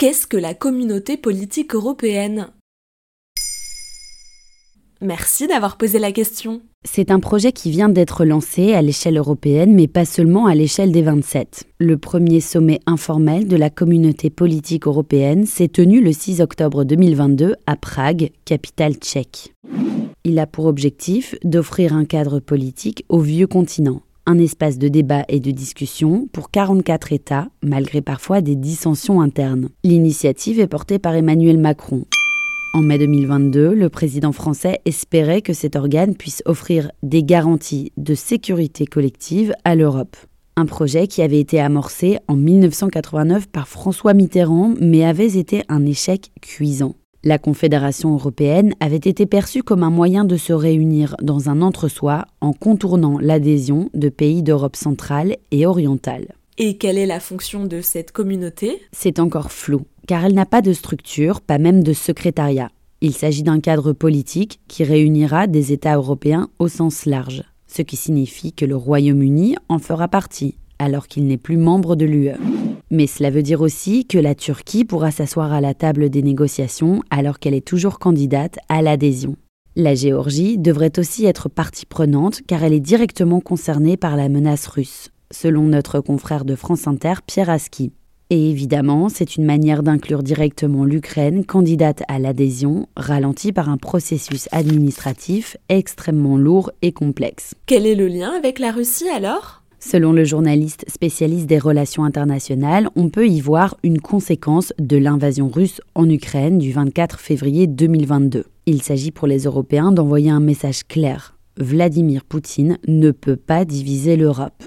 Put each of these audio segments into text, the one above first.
Qu'est-ce que la communauté politique européenne? Merci d'avoir posé la question. C'est un projet qui vient d'être lancé à l'échelle européenne, mais pas seulement à l'échelle des 27. Le premier sommet informel de la communauté politique européenne s'est tenu le 6 octobre 2022 à Prague, capitale tchèque. Il a pour objectif d'offrir un cadre politique au vieux continent, un espace de débat et de discussion pour 44 États, malgré parfois des dissensions internes. L'initiative est portée par Emmanuel Macron, en mai 2022, le président français espérait que cet organe puisse offrir des garanties de sécurité collective à l'Europe. Un projet qui avait été amorcé en 1989 par François Mitterrand mais avait été un échec cuisant. La Confédération européenne avait été perçue comme un moyen de se réunir dans un entre-soi en contournant l'adhésion de pays d'Europe centrale et orientale. Et quelle est la fonction de cette communauté? C'est encore flou car elle n'a pas de structure, pas même de secrétariat. Il s'agit d'un cadre politique qui réunira des États européens au sens large, ce qui signifie que le Royaume-Uni en fera partie, alors qu'il n'est plus membre de l'UE. Mais cela veut dire aussi que la Turquie pourra s'asseoir à la table des négociations alors qu'elle est toujours candidate à l'adhésion. La Géorgie devrait aussi être partie prenante car elle est directement concernée par la menace russe, selon notre confrère de France Inter Pierre Aski. Et évidemment, c'est une manière d'inclure directement l'Ukraine, candidate à l'adhésion, ralentie par un processus administratif extrêmement lourd et complexe. Quel est le lien avec la Russie alors? Selon le journaliste spécialiste des relations internationales, on peut y voir une conséquence de l'invasion russe en Ukraine du 24 février 2022. Il s'agit pour les Européens d'envoyer un message clair. Vladimir Poutine ne peut pas diviser l'Europe.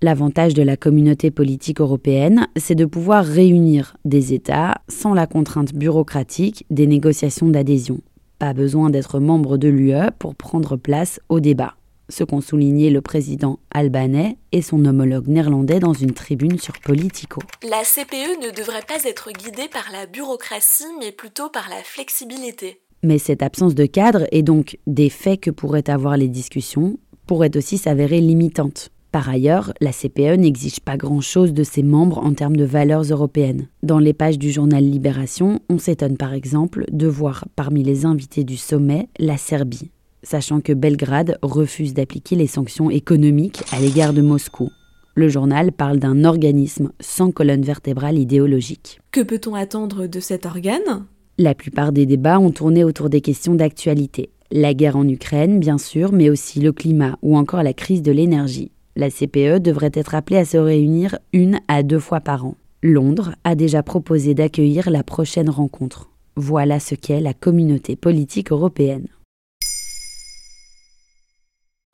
L'avantage de la communauté politique européenne, c'est de pouvoir réunir des États sans la contrainte bureaucratique des négociations d'adhésion. Pas besoin d'être membre de l'UE pour prendre place au débat. Ce qu'ont souligné le président albanais et son homologue néerlandais dans une tribune sur Politico. La CPE ne devrait pas être guidée par la bureaucratie, mais plutôt par la flexibilité. Mais cette absence de cadre et donc des faits que pourraient avoir les discussions pourrait aussi s'avérer limitante. Par ailleurs, la CPE n'exige pas grand-chose de ses membres en termes de valeurs européennes. Dans les pages du journal Libération, on s'étonne par exemple de voir parmi les invités du sommet la Serbie, sachant que Belgrade refuse d'appliquer les sanctions économiques à l'égard de Moscou. Le journal parle d'un organisme sans colonne vertébrale idéologique. Que peut-on attendre de cet organe? La plupart des débats ont tourné autour des questions d'actualité. La guerre en Ukraine, bien sûr, mais aussi le climat ou encore la crise de l'énergie. La CPE devrait être appelée à se réunir une à deux fois par an. Londres a déjà proposé d'accueillir la prochaine rencontre. Voilà ce qu'est la communauté politique européenne.